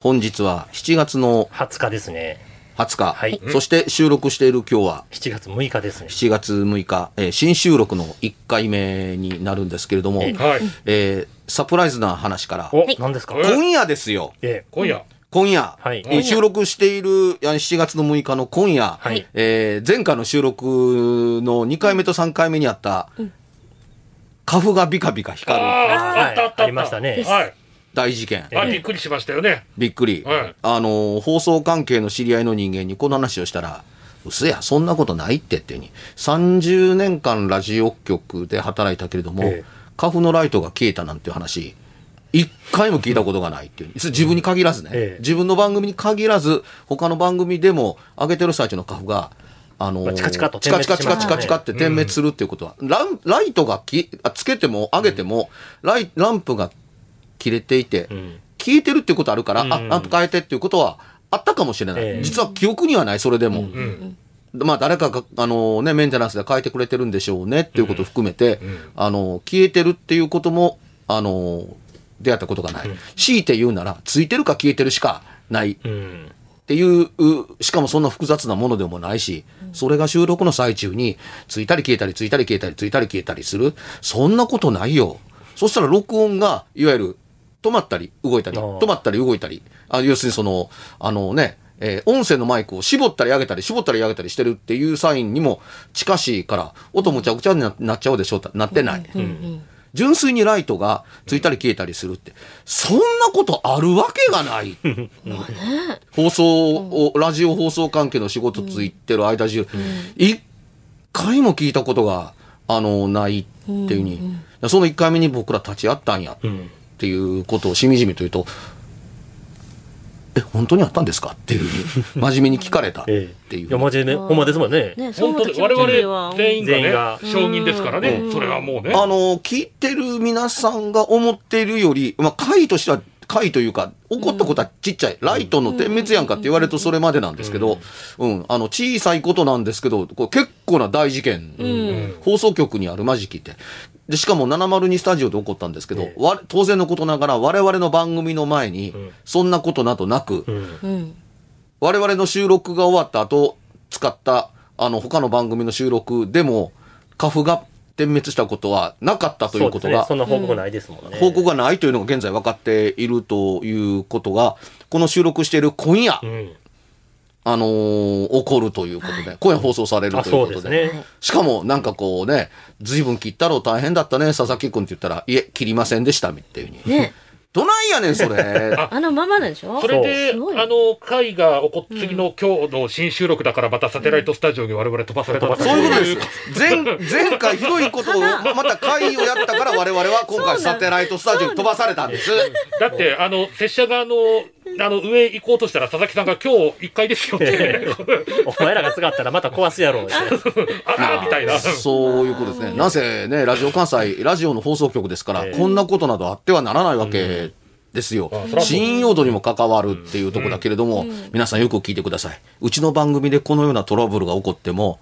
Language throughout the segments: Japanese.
本日は7月の20日ですね。20日、はい。そして収録している今日は？7月6日ですね。7月6日、えー新収録の1回目になるんですけれども、えはい。えーサプライズな話から。お、何ですか？え今夜ですよ。ええ。今夜。今夜、はい。えー収録しているあ7月の6日の今夜、はい。えー前回の収録の2回目と3回目にあった、花粉がビカビカ光る。ああ、あったあった。ありましたね。はい。大事件。あ、びっくりしましたよね。びっくり、はい。あの放送関係の知り合いの人間にこの話をしたら「うそやそんなことないって」ってに。30年間ラジオ局で働いたけれども、ええ。花粉のライトが消えたなんていう話一回も聞いたことがないっていう。自分に限らずね、ええ。自分の番組に限らず他の番組でも上げてる最中の花粉があのまあチカチカとチカチカチカチカチカって点滅するっていうことは、ランライトがきあつけても上げても、ライランプが切れていて、ん消えてるっていうことあるから、うんあ、ランプ変えてっていうことはあったかもしれない。ええ実は記憶にはない、それでも。うん。まあ誰かが、あのね、メンテナンスで変えてくれてるんでしょうねっていうことを含めて、あの、消えてるっていうことも、あの、出会ったことがない。強いて言うなら、ついてるか消えてるしかないっうん。ていう、うしかもそんな複雑なものでもないし、それが収録の最中に、ついたり消えたり、ついたり消えたり、ついたり消えたりする。そんなことないよ。そしたら録音が、いわゆる、止まったり動いたり、止まったり動いたり、あ要するにその、あのね、えー音声のマイクを絞ったり上げたり、絞ったり上げたりしてるっていうサインにも近しいから、音むちゃくちゃにななっちゃうでしょなってない。純粋にライトがついたり消えたりするって、そんなことあるわけがない。放送を、ラジオ放送関係の仕事ついてる間中、一回も聞いたことが、あの、ないっていうふうに、その一回目に僕ら立ち会ったんや。うん。っていうことをしみじみと言うと、え、本当にあったんですか？っていうふうに、真面目に聞かれたってええ。いう。いや、マジでね、ほんまですもんね。ね、本当に我々全員がね全員が、承認ですからね。それはもうね。あの、聞いてる皆さんが思っているより、まあ、回としては、回というか、起こったことはちっちゃい。ライトの点滅やんかって言われるとそれまでなんですけど、うん、あの、小さいことなんですけど、これ結構な大事件。放送局にあるマジキって。で、しかも702スタジオで起こったんですけど、ええわ当然のことながら我々の番組の前に、そんなことなどなく、うん。うん。我々の収録が終わった後、使った、あの、他の番組の収録でも、花粉が点滅したことはなかったということがそね。そんな報告ないですもんね。報告がないというのが現在分かっているということが、この収録している今夜、うん。あのー起こるということで、今夜放送されるあ、ということで。ね。しかも、なんかこうね、随分切ったろう大変だったね、佐々木君って言ったら、いえ、切りませんでした、っていうふうに。ね、どないやねん、それ。あのままなんでしょ？それで、あの、会が起こっ、次の今日の新収録だからまたサテライトスタジオに我々飛ばされたとかそういうことです。前、前回ひどいことを、また会をやったから我々は今回サテライトスタジオに飛ばされたんです。だって、あの、拙者があの、あの、上行こうとしたら佐々木さんが今日1階ですよって、お前らが使ったらまた壊すやろうって。あら、みたいな。そういうことですね。なぜね、ラジオ関西、ラジオの放送局ですから、ええ。こんなことなどあってはならないわけでですよ。あそらそう信用度にも関わるっていうところだけれども、皆さんよく聞いてください。うちの番組でこのようなトラブルが起こっても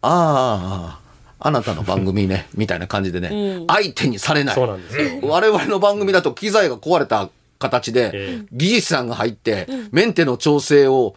あああなたの番組ねみたいな感じでね、相手にされない。そうなんですよ。我々の番組だと機材が壊れた形で、え技術さんが入って、メンテの調整を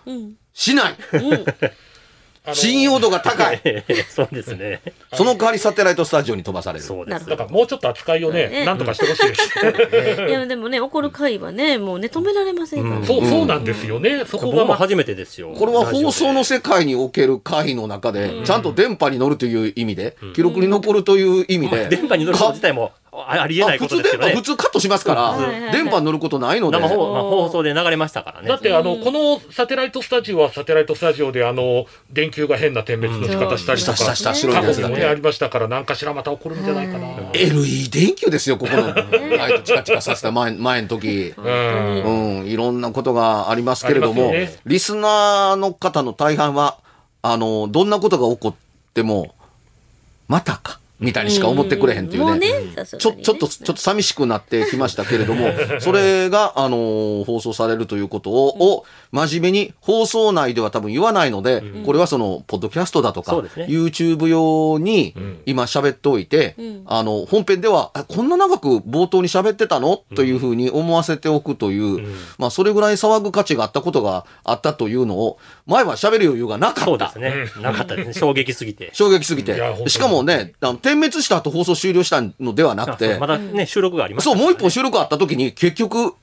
しない、信用度が高い。え えそうですね。その代わりサテライトスタジオに飛ばされる。そうです。だからもうちょっと扱いをね、ねなんとかしてほしいです。いやでもね怒る会はねもうね止められませんから、ね。そう、そうなんですよね。そこが初めてですよ。これは放送のラ世界における回の中で、ちゃんと電波に乗るという意味で、記録に残るという意味で電波に乗ること自体もあありえないことですけどね普。通カットしますから、電波に乗ることないので、生放,、まあ、放送で流れましたからね。だってあの、このサテライトスタジオはサテライトスタジオであの、電球が変な点滅の仕方したりとか、したしたした白い過去にもね、ありましたから、何かしらまた起こるんじゃないかな。LED 電球ですよ、ここのライトチカチカさせた前 前の時。うん。うん、いろんなことがありますけれども、リスナーの方の大半は、あの、どんなことが起こっても、またか、みたいにしか思ってくれへんっていうね。もうねちょ、ちょっと、ちょっと寂しくなってきましたけれども、それが、あの放送されるということを、を真面目に放送内では多分言わないので、これはその、ポッドキャストだとか、そうですね。YouTube 用にん。今喋っておいて、あの、本編では、あこんな長く冒頭に喋ってたの？というふうに思わせておくという、まあ、それぐらい騒ぐ価値があったことがあったというのを、前は喋る余裕がなかった。そうです。ね。なかったですね。衝撃すぎて。衝撃すぎて。しかもね、あの点滅した後放送終了したのではなくて。ま、だね、収録がありますそう、もう一本収録あった時に結局、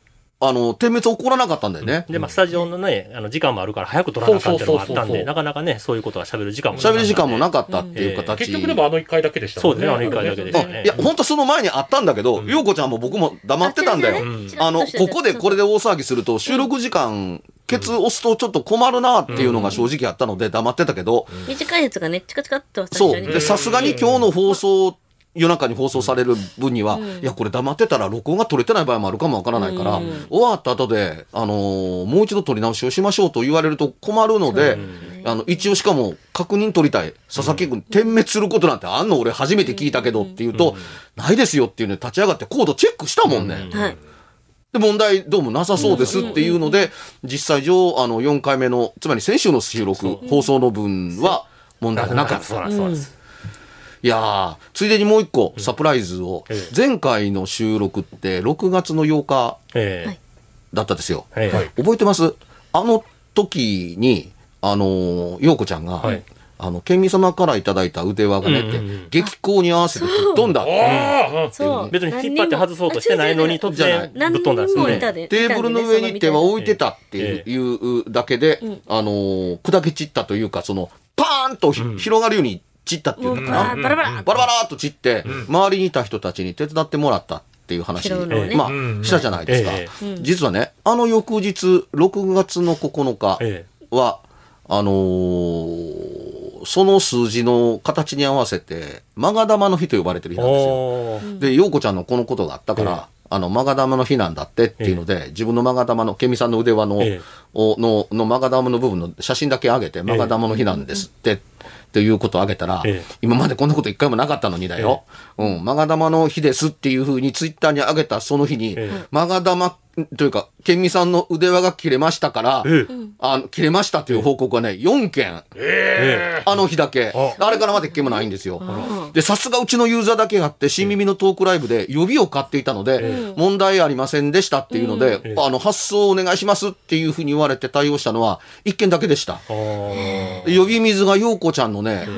あの、点滅起こらなかったんだよね。で、まあ、スタジオのね、あの、時間もあるから早く撮らなあかんっていうのもあったんで、なかなかね、そういうことは喋る時間も喋る時間もなかったっていう形。結局でもあの一回だけでしたそうですね、あの一回だけでしたね。うん。いや、本当その前にあったんだけど、ようこちゃんも僕も黙ってたんだよ。あの、ここでこれで大騒ぎすると、収録時間、ケツ押すとちょっと困るなっていうのが正直あったので黙ってたけど、短いやつがねチカチカっとそう。で、さすがに今日の放送、夜中に放送される分には、いや、これ黙ってたら録音が取れてない場合もあるかもわからないから、終わった後で、あのーもう一度取り直しをしましょうと言われると困るので、あの、一応しかも確認取りたい。佐々木君、点滅することなんてあんの俺初めて聞いたけどって言うと、ないですよっていうね、立ち上がってコードチェックしたもんね。はい。で、問題どうもなさそうですっていうので、実際上、あの、4回目の、つまり先週の収録、放送の分は問題なかった。そうなんです。いやー、ついでにもう一個サプライズを、ええ。前回の収録って6月の8日えだったですよ。ええ。え覚えてます？あの時に、あのー、陽子ちゃんが、はい。あの、県民様からいただいた腕輪がねって、うんうんうん。激高に合わせてぶっ飛んだ。そう。別に引っ張って外そうとしてないのに突然ぶっ飛んだんですよね。テーブルの上に手は置いてたってえいうだけで、あのー砕け散ったというか、その、パーンとひ、広がるように散ったっていうのかな。バラバラ。バラバラーっと散って、周りにいた人たちに手伝ってもらったっていう話、ね。まあ、うんしたじゃないですか。え実はね、あの翌日、6月の9日えは、あのーその数字の形に合わせて、マガ玉の日と呼ばれてる日なんですよ。で、陽子ちゃんのこのことがあったから、あの、マガ玉の日なんだってっていうので、自分のマガ玉の、ケミさんの腕輪の、の、のマガ玉の部分の写真だけ上げて、マガ玉の日なんですって、っていうことをあげたら、ええ。今までこんなこと一回もなかったのにだよ。うん、マガ玉の日ですっていうふうにツイッターに上げたその日に、ええ。マガ玉というか、ケンミさんの腕輪が切れましたから、ええ。あの、切れましたという報告がね、4件、えあの日だけ。あ。あれからまだ一件もないんですよ。で、さすがうちのユーザーだけがあって、新耳のトークライブで予備を買っていたので、問題ありませんでしたっていうので、あの、発送お願いしますっていうふうに言われて対応したのは、一件だけでした。あー。で呼び水が陽子ちゃんのね、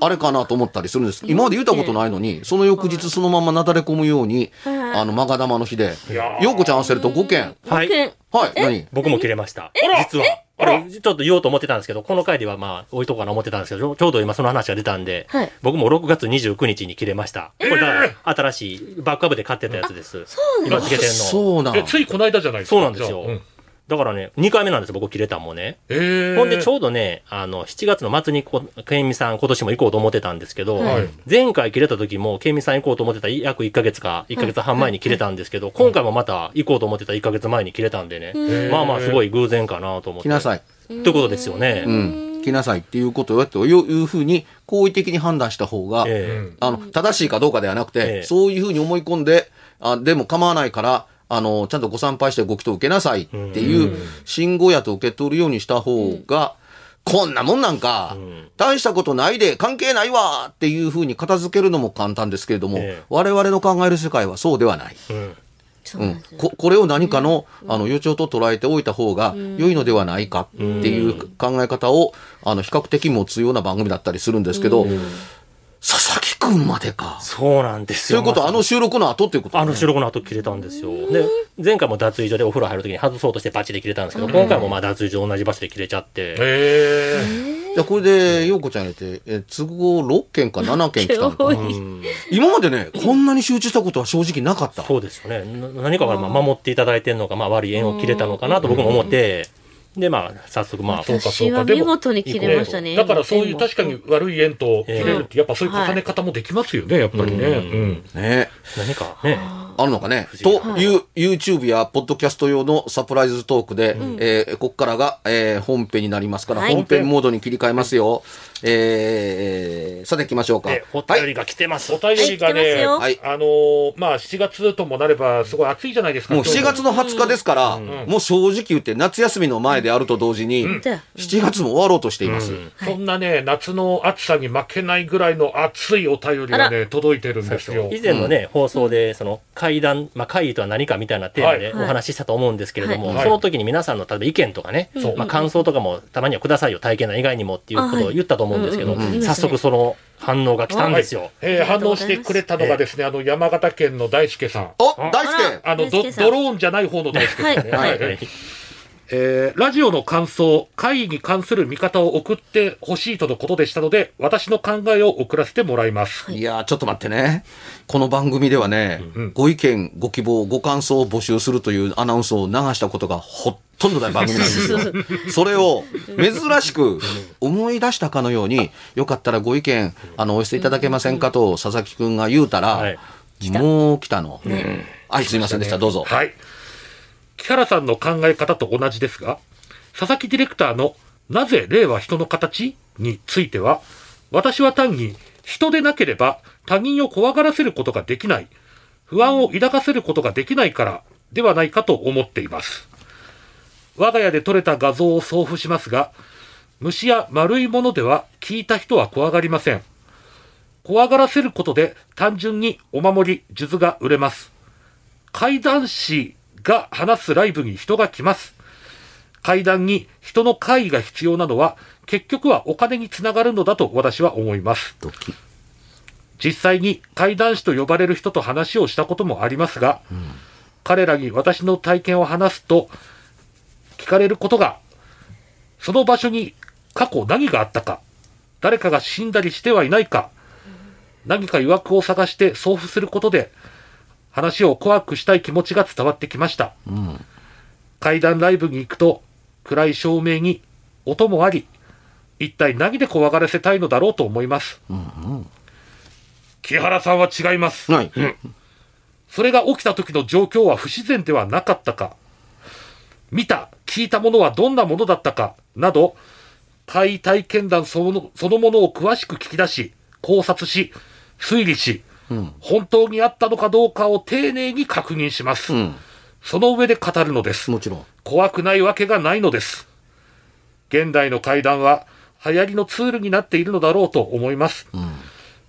あれかなと思ったりするんです。今まで言ったことないのに、その翌日そのままなだれ込むように、あの、マガ玉の日で。いや、ー。陽子ちゃん合わせると5件。はい。はい、何？僕も切れました。実は。これ、ちょっと言おうと思ってたんですけど、この回ではまあ、置いとこうかな思ってたんですけど、ちょうど今その話が出たんで、はい。僕も6月29日に切れました。これだから、新しいバックアップで買ってたやつです。今つけてんの。そうなんえ、ついこの間じゃないですか。そうなんですよ。うんだからね、2回目なんですよ、僕切れたんもね。ええほんで、ちょうどね、あの、7月の末にこ、ケンミさん今年も行こうと思ってたんですけど、はい前回切れた時も、ケンミさん行こうと思ってた約1ヶ月か、1ヶ月半前に切れたんですけど、今回もまた行こうと思ってた1ヶ月前に切れたんでね、まあまあすごい偶然かなと思って。来なさい。ってことですよね。うん。来なさいっていうことをやって、いうふうに、好意的に判断した方が、ええあの、正しいかどうかではなくて、ええそういうふうに思い込んで、あ、でも構わないから、あの、ちゃんとご参拝してご祈祷受けなさいっていう信号やと受け取るようにした方が、こんなもんなんか、大したことないで関係ないわっていうふうに片付けるのも簡単ですけれども、ええ。我々の考える世界はそうではない。そうなん。ここれを何かの,、あの予兆と捉えておいた方が良いのではないかっていう考え方を、あの比較的持つような番組だったりするんですけど、佐々木くんまでか。そうなんですよ。そういうこと、まさにあの収録の後っていうこと、あの収録の後切れたんですよ。で、前回も脱衣所でお風呂入るときに外そうとしてバッチリ切れたんですけど、今回もまあ脱衣所同じ場所で切れちゃって、へえ。じゃあこれで、陽子ちゃん入れて、え都合6件か7件来たのかな。今までね、こんなに集中したことは正直なかった。そうですよね。な何かがまあ守っていただいてるのか、まあ悪い縁を切れたのかなと僕も思って、で、まあ早速まあ、そうかそう私はかでも見事に切れましたね。だからそういう確かに。に悪い縁と切れるって、やっぱそういう重ね方もできますよね、やっぱりね。うん。ね。何かね、あるのかね。という、YouTube やポッドキャスト用のサプライズトークで、えーここからが、えー本編になりますから、はい本編モードに切り替えますよ。えーさて行きましょうか。えお便りが来てます。お便りがね、よはい。あのーまあ7月ともなればすごい暑いじゃないですか。もう7月の20日ですから、ん。もう正直言って夏休みの前であると同時に、じゃあ7月も終わろうとしています。そんなね、夏の暑さに負けないぐらいの熱いお便りがね、届いてるんですよ。以前のね、放送で、その会談、まあ、会議とは何かみたいなテーマではい。お話ししたと思うんですけれども、はい。その時に皆さんの例えば意見とかね、そう。まあ、感想とかもたまにはくださいよ、体験談以外にもっていうことを言ったと思うんですけど、あはいうんうん。早速その反応が来たんですよ。えー反応してくれたのがですね、あの、山形県の大輔さん。おあ大輔。あの、ドドローンじゃない方の大輔さんね。はい。はいえーラジオの感想、会議に関する見方を送ってほしいとのことでしたので、私の考えを送らせてもらいます。いやーちょっと待ってね。この番組ではね、んご意見、ご希望、ご感想を募集するというアナウンスを流したことがほとんどない番組なんですよ。それを珍しく思い出したかのように、よかったらご意見、あの、お寄せいただけませんかと佐々木くんが言うたら、はいもう来たの。はい、すいませんでした。どうぞ。はい。木原さんの考え方と同じですが、佐々木ディレクターのなぜ霊は人の形については、私は単に人でなければ他人を怖がらせることができない、不安を抱かせることができないからではないかと思っています。我が家で撮れた画像を送付しますが、虫や丸いものでは聞いた人は怖がりません。怖がらせることで単純にお守り、数珠が売れます。怪談師が話すライブに人が来ます。怪談に人の会議が必要なのは結局はお金につながるのだと私は思います。実際に怪談師と呼ばれる人と話をしたこともありますが、彼らに私の体験を話すと聞かれることが、その場所に過去何があったか、誰かが死んだりしてはいないか、何か曰くを探して送付することで、話を怖くしたい気持ちが伝わってきました。怪談ライブに行くと、暗い照明に音もあり、一体何で怖がらせたいのだろうと思います。木原さんは違います。はい。それが起きた時の状況は不自然ではなかったか、見た、聞いたものはどんなものだったか、など、怪体験談そのそのものを詳しく聞き出し、考察し、推理し、本当にあったのかどうかを丁寧に確認します。うん。その上で語るのです。もちろん。怖くないわけがないのです。現代の怪談は流行りのツールになっているのだろうと思います。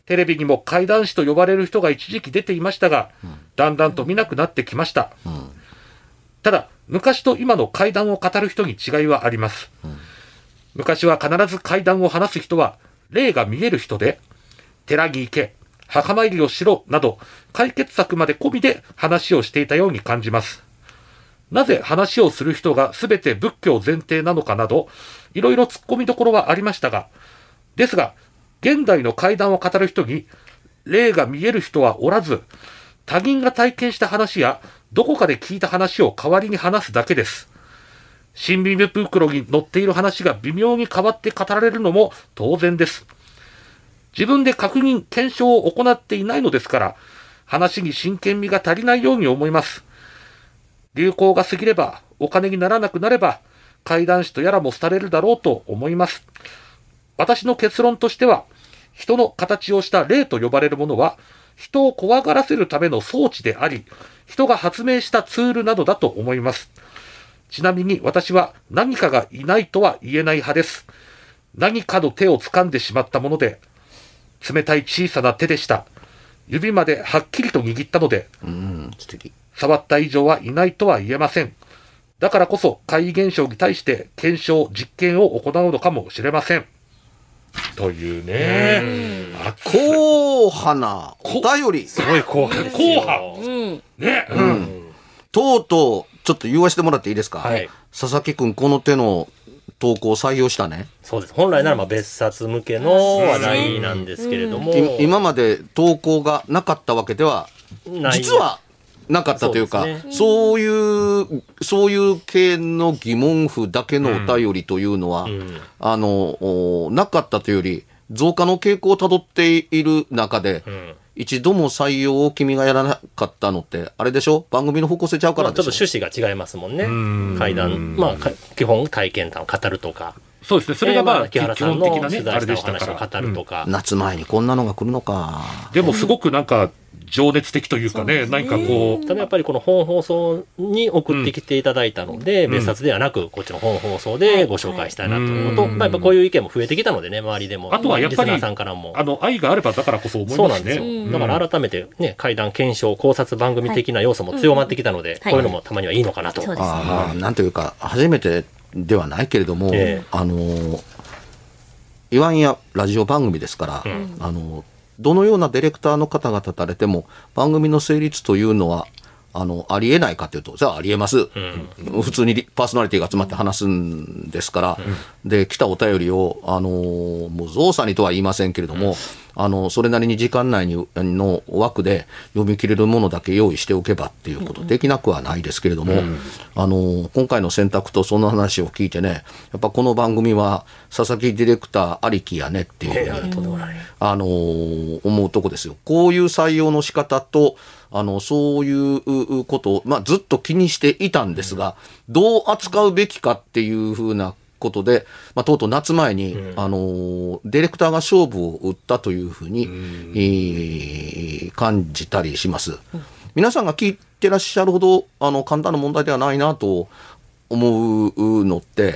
テレビにも怪談師と呼ばれる人が一時期出ていましたが、だんだんと見なくなってきました。ただ、昔と今の怪談を語る人に違いはあります。昔は必ず怪談を話す人は、霊が見える人で、寺に行け、墓参りをしろ、など、解決策まで込みで話をしていたように感じます。なぜ話をする人が全て仏教前提なのかなど、いろいろ突っ込みどころはありましたが、ですが、現代の怪談を語る人に、霊が見える人はおらず、他人が体験した話や、どこかで聞いた話を代わりに話すだけです。新耳袋に載っている話が微妙に変わって語られるのも当然です。自分で確認、検証を行っていないのですから、話に真剣味が足りないように思います。流行が過ぎれば、お金にならなくなれば、怪談師とやらも廃れるだろうと思います。私の結論としては、人の形をした霊と呼ばれるものは、人を怖がらせるための装置であり、人が発明したツールなどだと思います。ちなみに私は何かがいないとは言えない派です。何かの手を掴んでしまったもので、冷たい小さな手でした。指まではっきりと握ったので、うん、素敵。触った以上はいないとは言えません。だからこそ怪異現象に対して検証、実験を行うのかもしれません。というね。あこ硬派なお便り。すごい後半ですよ。後半うん。ね、うん。とうとう、ちょっと言わせてもらっていいですか？はい佐々木くん、この手の投稿採用したね。そうです。本来ならまあ別冊向けの話題なんですけれども、い今まで投稿がなかったわけでは、ない。実はなかったというか、そうそういう、そういう系の疑問符だけのお便りというのは、ん。あの、おなかったというより、増加の傾向をたどっている中で、ん一度も採用を君がやらなかったのって、あれでしょ？番組の方向性ちゃうかまあちょっと趣旨が違いますもんね。会談、まあか基本体験談を語るとか、そうですね。それがまあ、えー木原基さんの本的なね、あ取材したおれでした話をから。語るとか、夏前にこんなのが来るのか。でもすごくなんか、情熱的というかね、何かこう、ただやっぱりこの本放送に送ってきていただいたので、別冊ではなく、こっちの本放送でご紹介したいなというのと、うんまあ、やっぱこういう意見も増えてきたのでね、周りでも。あとはやっぱりリスナーさんからも。あの、愛があればだからこそ思いますそうなんですよ。ね。だから改めてね、会談検証、考察番組的な要素も強まってきたので、はいこういうのもたまにはいいのかなと。そうですね。ああ、なんというか、初めてではないけれども、ええあのー、いわんやラジオ番組ですから、あのーどのようなディレクターの方が立たれても、番組の成立というのは、あの、ありえないかというと、じゃあありえます。普通にリパーソナリティが集まって話すんですから、で、来たお便りを、あのーもう造作にとは言いませんけれども、あの、それなりに時間内にの枠で読み切れるものだけ用意しておけばっていうことできなくはないですけれども、あの、今回の選択とその話を聞いてね、やっぱこの番組は佐々木ディレクターありきやねっていう。あのー思うとこですよ。こういう採用の仕方と、あの、そういうことを、まあ、ずっと気にしていたんですが、どう扱うべきかっていうふうなことで、まあ、とうとう夏前に、あのーディレクターが勝負を打ったというふうに、えー感じたりします。皆さんが聞いてらっしゃるほど、あの、簡単な問題ではないなと思うのって、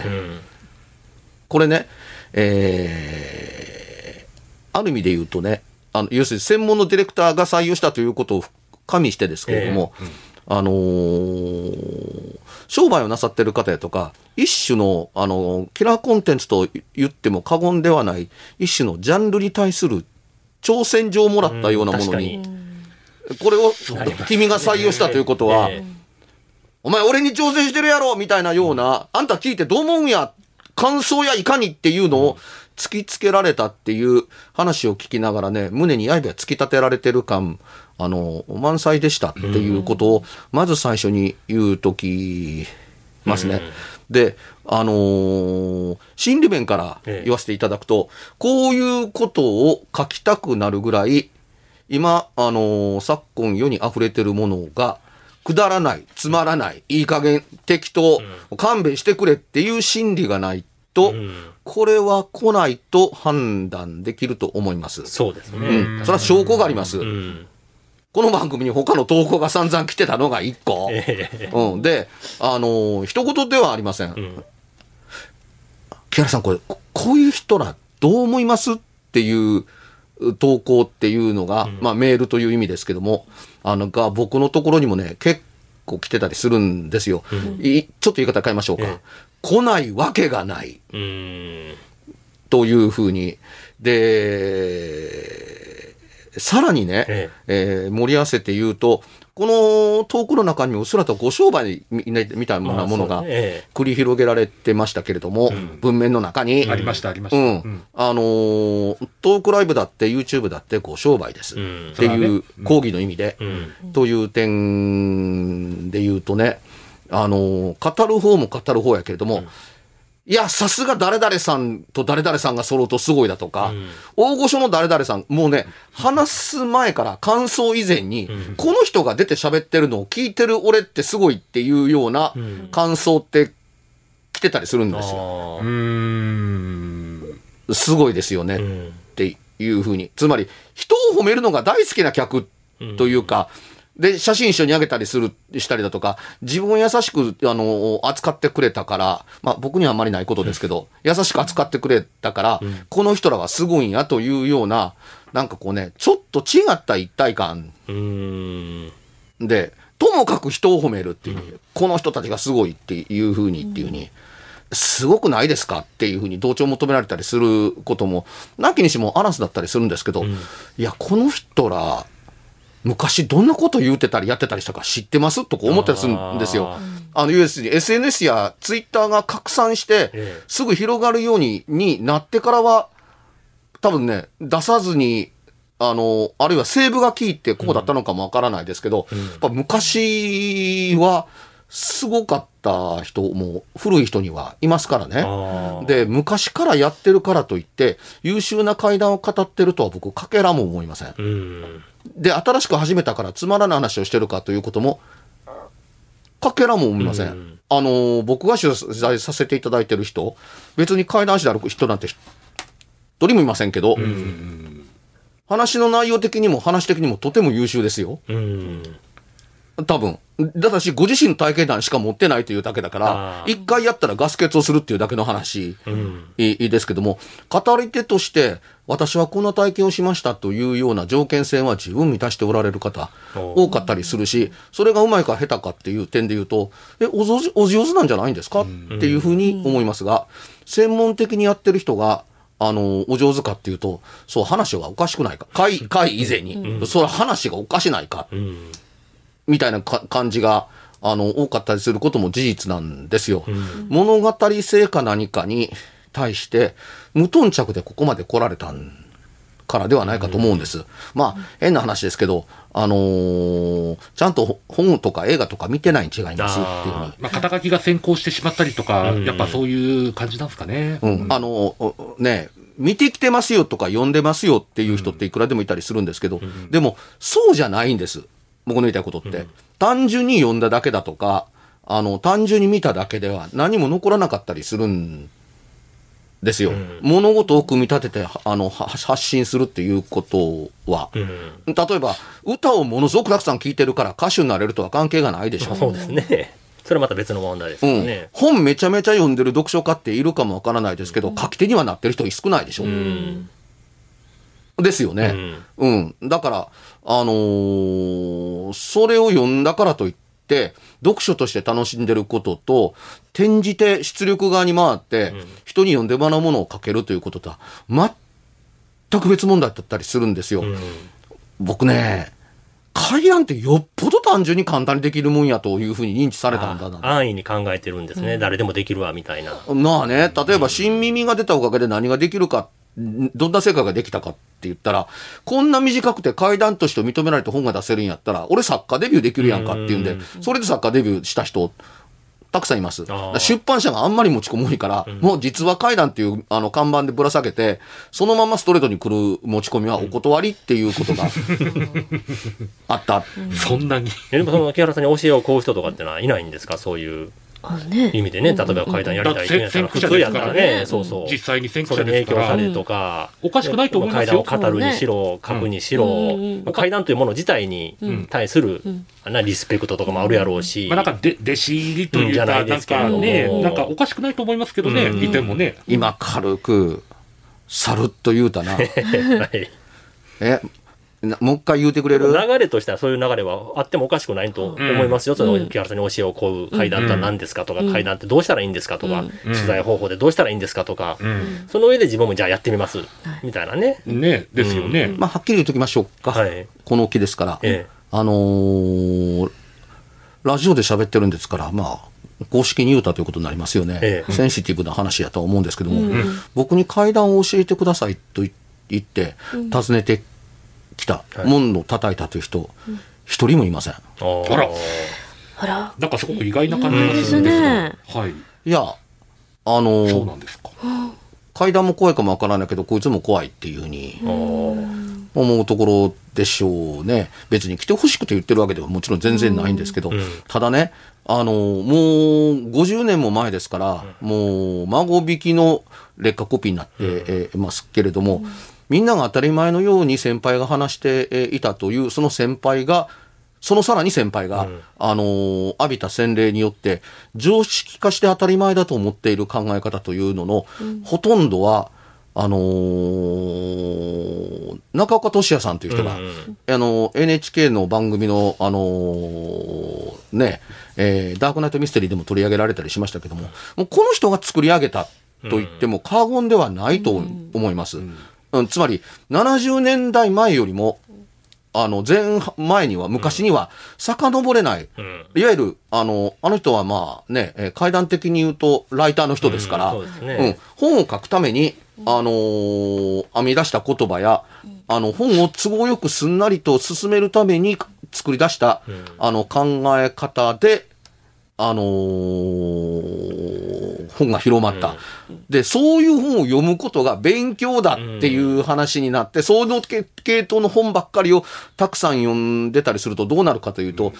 これね、えーある意味で言うとね、あの要するに専門のディレクターが採用したということを加味してですけれども、あのー商売をなさってる方やとか、一種の、あのーキラーコンテンツと言っても過言ではない、一種のジャンルに対する挑戦状をもらったようなものに、これを君が採用したということは、えお前俺に挑戦してるやろみたいなような、あんた聞いてどう思うんや感想やいかにっていうのを突きつけられたっていう話を聞きながらね、胸に刃突き立てられてる感、あの、満載でしたっていうことを、まず最初に言うときますね。で、あのー心理面から言わせていただくと、こういうことを書きたくなるぐらい、今、あのー昨今世に溢れてるものが、くだらない、つまらない、いい加減、適当、勘弁してくれっていう心理がないと、これは来ないと判断できると思います。そうですね。うん。それは証拠があります。うん。この番組に他の投稿が散々来てたのが1個。えうん。で、あのー一言ではありません。ん木原さん、これ、ここういう人らどう思いますっていう投稿っていうのが、まあメールという意味ですけども、あの、が僕のところにもね、結構来てたりするんですよ。いちょっと言い方変えましょうか。ええ来ないわけがない。うん。というふうに。で、さらにね、ええー盛り合わせて言うと、このトークの中にもうっすらとご商売みみたいなものまあが繰り広げられてましたけれども、文面の中に。ありました、ありました。うん。うんあのートークライブだって YouTube だってご商売です。うんっていう講義の意味で、うん。という点で言うとね、あのー語る方も語る方やけれども、いや、さすが誰々さんと誰々さんが揃うとすごいだとか、大御所の誰々さん、もうね、話す前から感想以前に、この人が出て喋ってるのを聞いてる俺ってすごいっていうような感想って来てたりするんですよ。うーん。すごいですよね。うん。っていうふうに。つまり、人をを褒めるのが大好きな客というか、で、写真一緒にあげたりする、したりだとか、自分を優しく、あの、扱ってくれたから、まあ僕にはあんまりないことですけど、優しく扱ってくれたから、この人らはすごいんやというような、なんかこうね、ちょっと違った一体感。で、ともかく人を褒めるっていう、この人たちがすごいっていうふうにっていうふうに、すごくないですかっていうふうに同調を求められたりすることも、なきにしもアラスだったりするんですけど、いや、この人ら、昔どんなこと言うてたりやってたりしたか知ってます？とか思ったりするんですよあ。あの、US に SNS や Twitter が拡散してええ、すぐ広がるようにになってからは、多分ね、出さずに、あの、あるいはセーブが効いてこうだったのかもわからないですけど、やっぱ昔はすごかった人も古い人にはいますからね。で、昔からやってるからといって、優秀な会談を語ってるとは僕、かけらも思いません。うん。で、新しく始めたからつまらない話をしてるかということも、かけらも思いません。うんあの、僕が取材させていただいてる人、別に会談師である人なんて一人もいませんけど、話の内容的にも話的にもとても優秀ですよ。うん。多分。だだし、ご自身の体験談しか持ってないというだけだかあら、ー一回やったらガス欠をするっていうだけの話、ですけども、語り手として、私はこんな体験をしましたというような条件性は十分満たしておられる方、お多かったりするし、それがうまいか下手かっていう点で言うと、え、お上手お上手なんじゃないんですか？っていうふうに思いますが、専門的にやってる人が、あの、お上手かっていうと、そう、話がおかしくないか。会、会以前に、それは話がおかしないか。うん。みたいなか感じが、あの、多かったりすることも事実なんですよ。物語性か何かに対して、無頓着でここまで来られたんからではないかと思うんです。まあ、変な話ですけど、あのーちゃんと本とか映画とか見てないに違いますっていう。まあ、肩書きが先行してしまったりとか、うんやっぱそういう感じなんですかね。うん、あの、おね、見てきてますよとか読んでますよっていう人っていくらでもいたりするんですけど、でも、そうじゃないんです。僕の言いたいことって。単純に読んだだけだとか、あの、単純に見ただけでは何も残らなかったりするんですよ。物事を組み立てて、あの、は発信するっていうことは、うん。例えば、歌をものすごくたくさん聴いてるから歌手になれるとは関係がないでしょ。そうですね。それはまた別の問題ですうん。本めちゃめちゃ読んでる読書家っているかもわからないですけど、書き手にはなってる人少ないでしょ。うん。ですよね。うん。だから、あのーそれを読んだからといって、読書として楽しんでることと、転じて出力側に回って、人に読んでもらうものを書けるということとは、全く別問題だったりするんですよ。うん。僕ね、会談ってよっぽど単純に簡単にできるもんやというふうに認知されたんだな。安易に考えてるんですね。誰でもできるわ、みたいな。まあね、例えば新耳が出たおかげで何ができるか、んどんな成果ができたかって言ったら、こんな短くて階段として認められて本が出せるんやったら、俺作家デビューできるやんかっていうんで、それで作家デビューした人、たくさんいます。ー出版社があんまり持ち込む多いから、もう実は階段っていうあの看板でぶら下げて、そのままストレートに来る持ち込みはお断りっていうことが あった。そんなに。えでもその木原さんに教えをこう人とかってのはいないんですか？そういうあね。意味でね。例えば階段やりたいって言うんやったら、普通やったらね、そうそう。実際に先それ駆者ですから。に影響されるとか、おかしくないと思いますよ。階段を語るにしろ、書くにしろ、階段というもの自体に対する、なリスペクトとかもあるやろうし、まあ、なんかで弟子入りというか、うん。じゃなんかね、なんかおかしくないと思いますけどね、うん。いてもね。今軽く、さるっと言うたな。はい。え、なもう一回言うてくれる？流れとしてはそういう流れはあってもおかしくないと思いますよ。その木原さんに教えをこう階段とは何ですかとか、階段ってどうしたらいいんですかとか、取材方法でどうしたらいいんですかとか、うん。その上で自分もじゃあやってみます、みたいなね。ね、ですよね。まあ、はっきり言うときましょうか。はい。この木ですから。ええあのーラジオで喋ってるんですから、まあ、公式に言うたということになりますよね。ええセンシティブな話やとは思うんですけども、僕に階段を教えてくださいと言って、訪ねてきた、はい門を叩いたという人、一人もいません。あーあらあら。なんかすごく意外な感じがするんですね。はい。いや、あのーそうなんですか。階段も怖いかもわからないけど、こいつも怖いっていうふうに思うところでしょうね。別に来てほしくて言ってるわけではもちろん全然ないんですけど、うんただね、あの、もう50年も前ですから、もう孫引きの劣化コピーになってえーますけれども、みんなが当たり前のように先輩が話してえーいたという、その先輩が、そのさらに先輩が、うん。あのー浴びた洗礼によって、常識化して当たり前だと思っている考え方というのの、ほとんどは、あのー中岡俊也さんという人が、うんあの、NHK の番組の、あのーね、えーダークナイトミステリーでも取り上げられたりしましたけども、もうこの人が作り上げたと言っても過言ではないと思います。うんつまり、70年代前よりも、あの、前、前には、昔には、遡れない。うん。いわゆる、あの、あの人はまあね、えー階段的に言うと、ライターの人ですから、うんそうですうん。ね、本を書くために、あのー編み出した言葉や、あの、本を都合よくすんなりと進めるために作り出した、うん。あの、考え方で、あのー本が広まった、で、そういう本を読むことが勉強だっていう話になって、その系系統の本ばっかりをたくさん読んでたりするとどうなるかというと、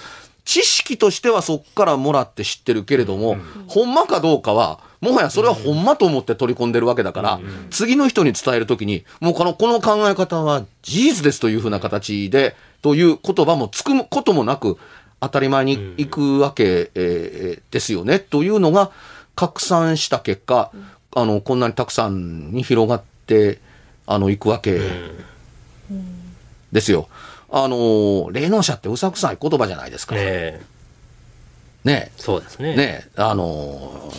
知識としてはそっからもらって知ってるけれども、ほんまかどうかは、もはやそれはほんまと思って取り込んでるわけだから、次の人に伝えるときに、もうこの、この考え方は事実ですというふうな形で、という言葉もつくこともなく、当たり前にいくわけ、えーですよね、というのが拡散した結果、あの、こんなにたくさんに広がって、あの、いくわけですよ。あの、霊能者ってうさくさい言葉じゃないですか。ねねえ。そうですね。ねあの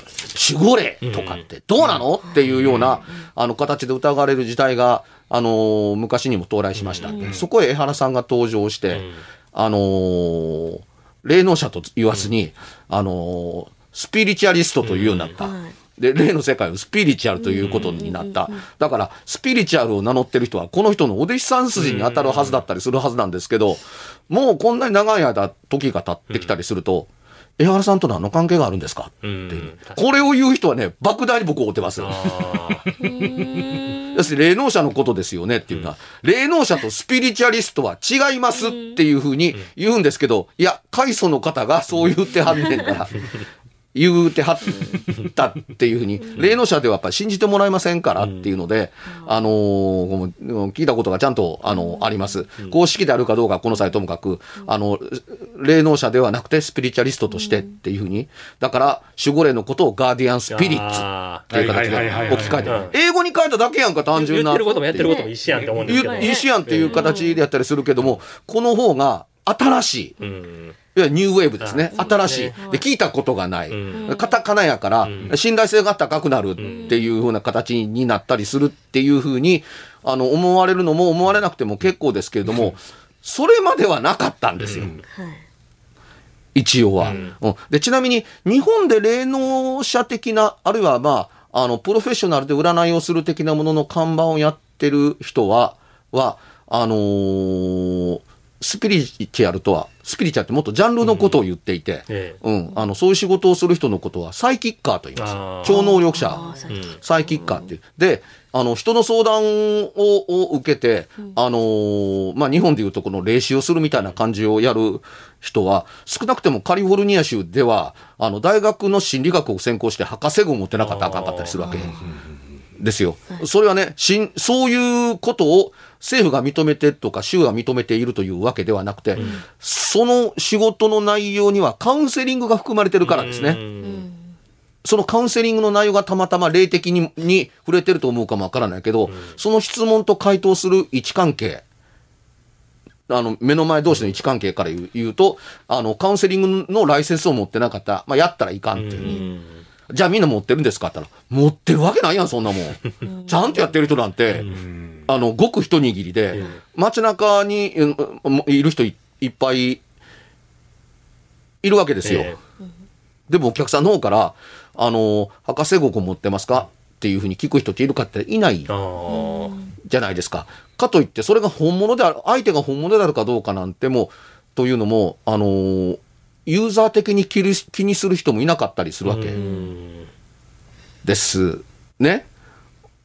守護霊とかってどうなの、っていうような、あの、形で疑われる時代が、あの昔にも到来しました。そこへ江原さんが登場して、うん。あの霊能者と言わずに、あのスピリチュアリストというようになった。はいで、霊の世界をスピリチュアルということになった。だから、スピリチュアルを名乗ってる人は、この人のお弟子さん筋に当たるはずだったりするはずなんですけど、もうこんなに長い間、時が経ってきたりすると、江原さんと何の関係があるんですか？うんっていう。これを言う人はね、莫大に僕を追ってます。要するに霊能者のことですよねっていうのは、霊能者とスピリチュアリストは違いますっていうふうに言うんですけど、いや、開祖の方がそう言ってはんねんから、言うてはったっていうふうに、霊能者ではやっぱり信じてもらえませんからっていうので、あのー聞いたことがちゃんと、あのあります。公式であるかどうかはこの際ともかく、あの、霊能者ではなくてスピリチュアリストとしてっていうふうに、だから守護霊のことをガーディアンスピリッツあっていう形で置き換えてうん英語に変えただけやんか、単ー純な。言ってることもやってることも一緒やんって思うんですけど。言う一緒やんっていう形でやったりするけども、この方が新しい。うんいや、ニューウェーブですね。あ新しい。で、聞いたことがない。うん。カタカナやから、ん。信頼性が高くなるっていう風な形になったりするっていう風に、あの、思われるのも思われなくても結構ですけれども、それまではなかったんですよ。一応は、うん。うん。で。ちなみに、日本で霊能者的な、あるいはまあ、あの、プロフェッショナルで占いをする的なものの看板をやってる人は、は、あのースピリチュアルとは、スピリチュアルってもっとジャンルのことを言っていて、えうん、あの、そういう仕事をする人のことは、サイキッカーと言います。超能力者。サイキッカー。っていう。で、あの、人の相談をを受けて、あのーまあ、日本でいうとこの霊視をするみたいな感じをやる人は、少なくてもカリフォルニア州では、あの、大学の心理学を専攻して博士号を持ってなかったらあかんかったりするわけですよ。それはね、しんそういうことを政府が認めてとか州が認めているというわけではなくて、その仕事の内容にはカウンセリングが含まれてるからですね。うん。そのカウンセリングの内容がたまたま霊的にに触れてると思うかもわからないけど、その質問と回答する位置関係、あの、目の前同士の位置関係から言う言うと、あの、カウンセリングのライセンスを持ってなかった、まあ、やったらいかんっていうふうに、じゃあみんな持ってるんですかって言ったら、持ってるわけないやん、そんなもん。ちゃんとやってる人なんて、あの、ごく一握りで、街中にいる人いいっぱいいるわけですよ。えでもお客さんの方から、あの、博士号持ってますか？っていうふうに聞く人っているかっていないじゃないですか。かといって、それが本物である、相手が本物であるかどうかなんても、というのも、あの、ユーザー的に気にする人もいなかったりするわけうんです。ね。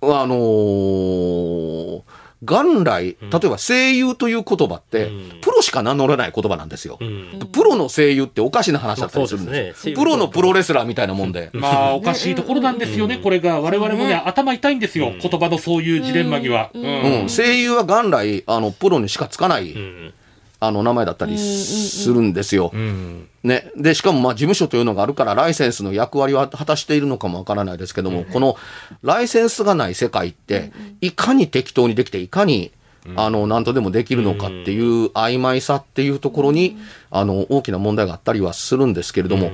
あのー元来、例えば声優という言葉って、うん。プロしか名乗れない言葉なんですよ。うん。プロの声優っておかしな話だったりするんですですね。プロのプロレスラーみたいなもんで。まあ、おかしいところなんですよね、これが。我々もね、頭痛いんですよ、言葉のそういうジレンマには。うん。うん、声優は元来、あの、プロにしかつかない、うんあの、名前だったりするんですよ。うんね。で、しかも、まあ、事務所というのがあるから、ライセンスの役割は果たしているのかもわからないですけども、この、ライセンスがない世界って、いかに適当にできて、いかに、あの、何とでもできるのかっていう曖昧さっていうところに、あの、大きな問題があったりはするんですけれども、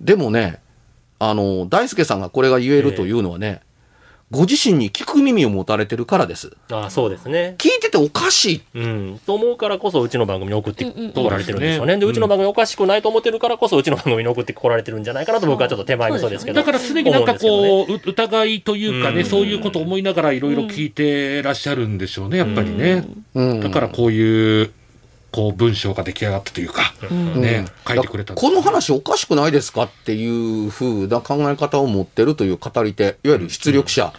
でもね、あの、大輔さんがこれが言えるというのはね、ご自身に聞く耳を持たれてるからです。ああそうですね。聞いてておかしいうん、と思うからこそ、うちの番組に送ってこられてるんですよね。で、うちの番組おかしくないと思ってるからこそ、うちの番組に送ってこられてるんじゃないかなと僕はちょっと手前味噌ですけど。だから常になんかこう、う疑いというかね、うんそういうことを思いながらいろいろ聞いてらっしゃるんでしょうね、やっぱりね。うんだからこういう、こう文章が出来上がったというか、ね、書いてくれたこの話おかしくないですかっていう風な考え方を持ってるという語り手、いわゆる出力者、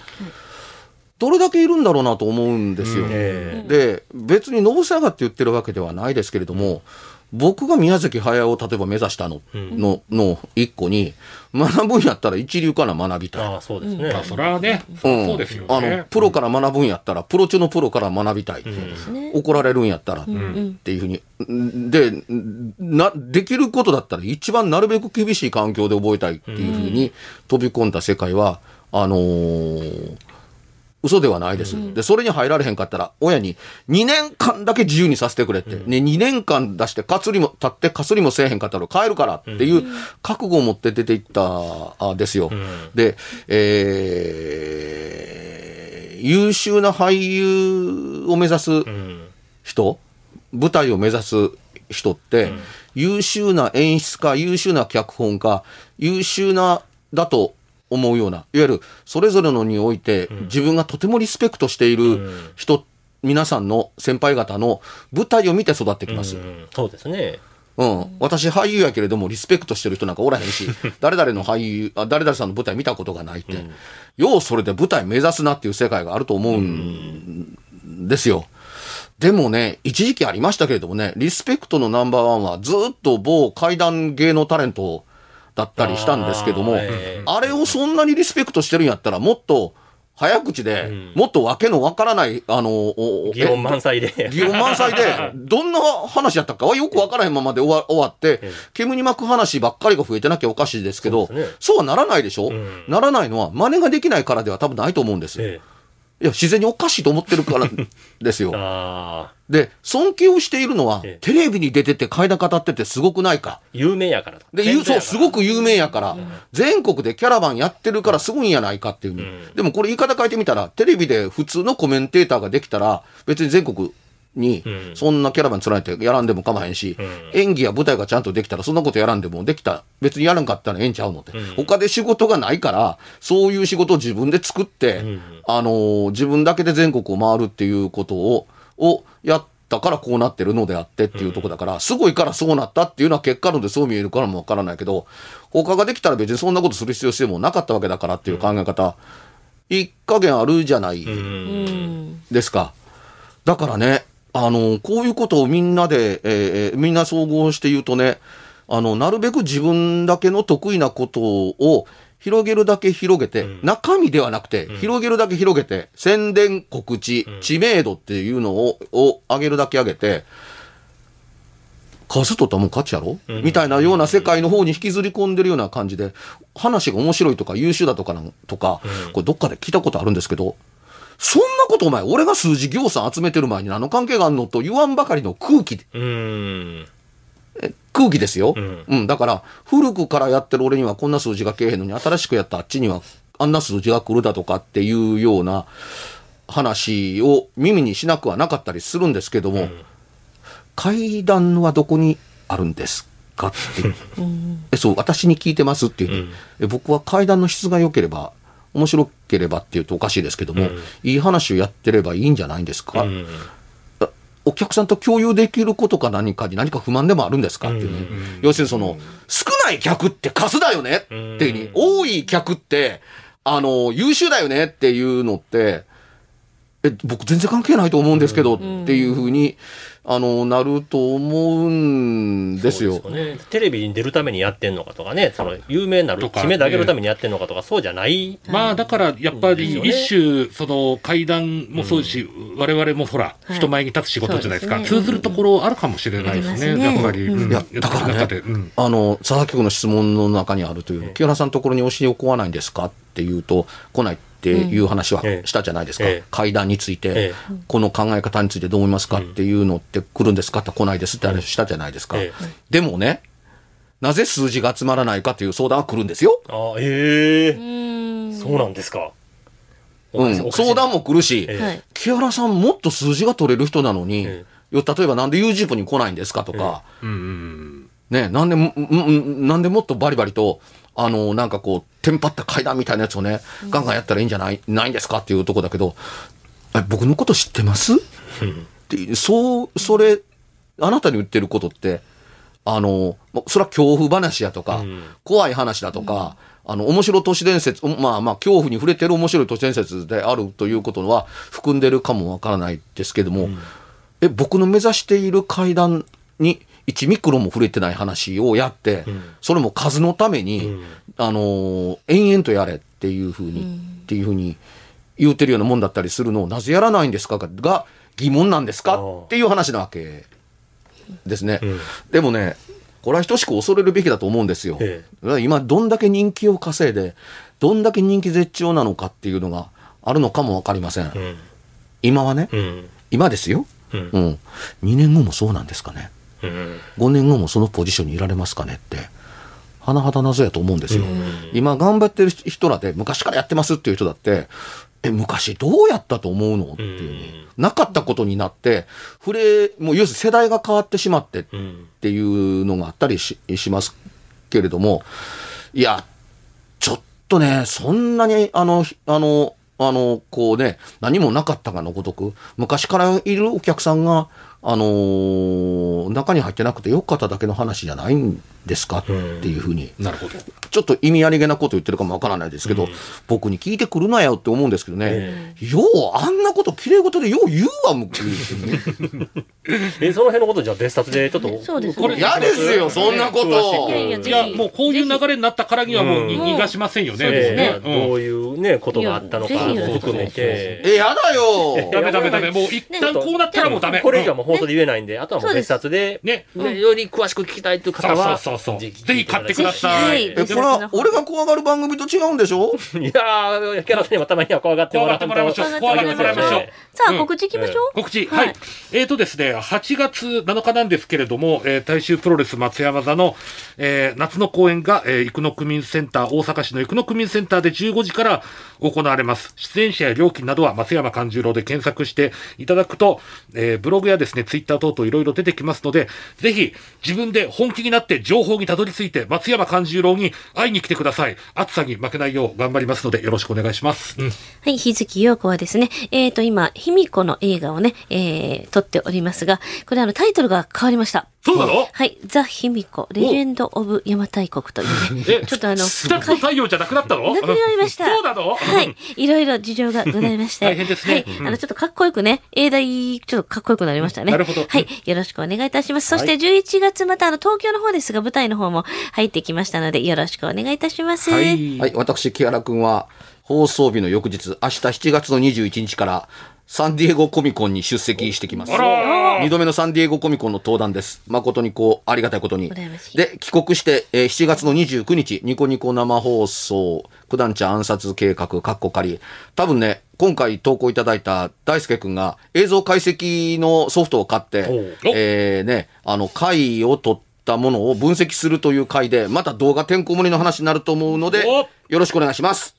どれだけいるんだろうなと思うんですよ。えで、別にノブサガって言ってるわけではないですけれども、僕が宮崎駿を例えば目指したの、の、の一個に、学ぶんやったら一流から学びたい。ああ、そうですね。まあ、それはね、うんそうですよあのね。プロから学ぶんやったら、プロ中のプロから学びたい。ね怒られるんやったら、っていうふうに。んで、な、できることだったら一番なるべく厳しい環境で覚えたいっていうふうに飛び込んだ世界は、あのー嘘ではないです、で、それに入られへんかったら、親に2年間だけ自由にさせてくれって。ね、2年間出して、かつりも、立ってかすりもせえへんかったら帰るからっていう覚悟を持って出ていった、あですよ。で、えー、優秀な俳優を目指すうん。人、舞台を目指す人って、優秀な演出家、優秀な脚本家、優秀な、だと思うような、いわゆるそれぞれのにおいて、自分がとてもリスペクトしている人、皆さんの先輩方の舞台を見て育ってきます。うんそうですね。うん。私俳優やけれどもリスペクトしてる人なんかおらへんし、誰々の俳優、あ誰々さんの舞台見たことがないって、ようそれで舞台目指すなっていう世界があると思うんですよ。でもね、一時期ありましたけれどもね、リスペクトのナンバーワンはずっと某怪談芸能タレントだったりしたんですけども、あれをそんなにリスペクトしてるんやったら、もっと早口で、もっとわけのわからない、あの、お擬音満載で。擬音満載で、どんな話やったかはよくわからへんままで終わ終わって、煙に巻く話ばっかりが増えてなきゃおかしいですけど、そうね。はならないでしょ、ん。ならないのは、真似ができないからでは多分ないと思うんです。えいや、自然におかしいと思ってるから ですよ。で、尊敬をしているのはええ、テレビに出てて階段語っててすごくないか。有名やからと。で、そう、すごく有名やから、全国でキャラバンやってるからすごいんやないかっていうね、でもこれ言い方変えてみたら、テレビで普通のコメンテーターができたら、別に全国にん、そんなキャラバン連ねてやらんでも構わへんし、演技や舞台がちゃんとできたら、そんなことやらんでもできた、別にやらんかったらええんちゃうのって。他で仕事がないから、そういう仕事を自分で作って、あのー自分だけで全国を回るっていうことを、をやったからこうなってるのであってっていうとこだから、すごいからそうなったっていうのは結果論でそう見えるからもわからないけど、他ができたら別にそんなことする必要性もなかったわけだからっていう考え方、一加減あるじゃないうん。ですか。だからね、あの、こういうことをみんなで、えーえーみんな総合して言うとね、あの、なるべく自分だけの得意なことを広げるだけ広げて、中身ではなくて、広げるだけ広げて、宣伝、告知、知名度っていうのを、を上げるだけ上げて、数取ったらもん勝ちやろ、みたいなような世界の方に引きずり込んでるような感じで、話が面白いとか優秀だとかなんとか、これどっかで聞いたことあるんですけど、そんなことお前、俺が数字行さん集めてる前に何の関係があんのと言わんばかりの空気、うーん。え空気ですよ。んうん。だから、古くからやってる俺にはこんな数字がけえへんのに、新しくやったあっちにはあんな数字が来るだとかっていうような話を耳にしなくはなかったりするんですけども、階段はどこにあるんですかって。えそう、私に聞いてますっていう、ねえ僕は階段の質が良ければ、面白ければっていうとおかしいですけども、いい話をやってればいいんじゃないんですか、うん。お客さんと共有できることか何かに何か不満でもあるんですか？っていうね。要するにその、少ない客って数だよね？っていうに、多い客って、あの、優秀だよね？っていうのって、え、僕全然関係ないと思うんですけど、っていうふうに、あの、なると思うんですよ。そうですよね。テレビに出るためにやってんのかとかね、その有名になるとか知名度上げるためにやってんのかとか、そうじゃない。まあだからやっぱり一種その会談もそうですし、我々もほら、はい人前に立つ仕事じゃないですか。そうですね通ずるところあるかもしれないですね、やっぱり、うん。うん。いやだからねうん。あの、佐々木君の質問の中にあるという、木原さんのところにお尻を来わないんですか？っていうと、来ない。っていう話はええしたじゃないですか。ええ会談について、ええこの考え方についてどう思いますかっていうのって来るんですか？って来ないですって話したじゃないですか。ええでもね、なぜ数字が集まらないかという相談は来るんですよ。あええうん。そうなんですか。うん、相談も来るし。木原さんもっと数字が取れる人なのに、えよ例えばなんでプに来ないんですかとか、うんうんね、なんでも、んんなんでもっとバリバリと、あの、なんかこう、テンパった階段みたいなやつをね、ガンガンやったらいいんじゃない、ないんですか？っていうとこだけど、え、僕のこと知ってます？ってそう、それ、あなたに言ってることって、あの、まそれは恐怖話やとか、うん。怖い話だとか、あの、面白都市伝説、まあまあ、恐怖に触れてる面白い都市伝説であるということは含んでるかもわからないですけども、え、僕の目指している階段に1ミクロンも触れてない話をやって、んそれも数のために、うんあのー延々とやれっていうふうに、っていうふうに言うてるようなもんだったりするのをなぜやらないんですかが疑問なんですかっていう話なわけですね。うんでもね、これは等しく恐れるべきだと思うんですよ。え今どんだけ人気を稼いで、どんだけ人気絶頂なのかっていうのがあるのかもわかりません。うん。今はね、うん。今ですよ。うんうん。2年後もそうなんですかね。うん。5年後もそのポジションにいられますかねって。甚だ謎やと思うんですよ。今頑張ってる人らで昔からやってますっていう人だって、え、昔どうやったと思うのっていうね、なかったことになって、触れ、もう要するに世代が変わってしまってっうん。ていうのがあったりししますけれども、いや、ちょっとね、そんなに、あの、ひあの、あの、こうね、何もなかったかのごとく、昔からいるお客さんが、あのー中に入ってなくてよかっただけの話じゃないんですか？っていうふうに、なるほど。ちょっと意味ありげなこと言ってるかもわからないですけど、僕に聞いてくるなよって思うんですけどね、えよう、あんなこと綺麗事でよう言うわ、向くね。え、その辺のことじゃあ別冊でちょっと。そうですねこれ嫌ですよ、そんなこと。いやもうこういう流れになったからにはもう逃がしませんよね。ねどういうね、ことがあったのか含めて。え、やだよ。ダメダメダメ。もう一旦こうなったらもうダメ。これ以上はもう放送で言えないんで、あとはもう別冊で、ね。ねより詳しく聞きたいという方は、そう。ぜひ買ってください。え、これは、俺が怖がる番組と違うんでしょ？いやー、キャラさんにもたまには怖がってもらってもらいましょう怖がってもらいましょう。さあ、うん。告知いきましょう？告知、はい。はい。えーとですね、8月7日なんですけれども、えー大衆プロレス松山座の、えー夏の公演が、えー生野区民センター、大阪市の生野区民センターで15時から行われます。出演者や料金などは松山勘十郎で検索していただくと、えーブログやですね、ツイッター等々いろいろ出てきますので、ぜひ自分で本気になって情報にたどり着いて、松山勘十郎に会いに来てください。暑さに負けないよう頑張りますので、よろしくお願いします。うんはい、日月陽子はですね、えっ、と、今、卑弥呼の映画をね、えー、撮っておりますが、これあの、タイトルが変わりました。そうなの？はい、ザ・卑弥呼、レジェンド・オブ・邪馬台国というね、え？ちょっとあの、二つの太陽じゃなくなったの？なくなりました。そうなの？はい。いろいろ事情がございまして。大変ですねはい。うんあの、ちょっとかっこよくね、英大、ちょっとかっこよくなりましたね。なるほどはい。よろしくお願いいたします。そして11月またあの、東京の方ですが、舞台の方も入ってきましたので、よろしくお願いいたします。はい。はい、私、木原くんは、放送日の翌日、明日7月の21日から、サンディエゴコミコンに出席してきます。二度目のサンディエゴコミコンの登壇です。誠にこう、ありがたいことに。で、帰国して、えー7月の29日、ニコニコ生放送、九段茶暗殺計画、カッコ仮。多分ね、今回投稿いただいた大輔くんが映像解析のソフトを買ってえーね、あの、回を取ったものを分析するという回で、また動画てんこ盛りの話になると思うのでお、よろしくお願いします。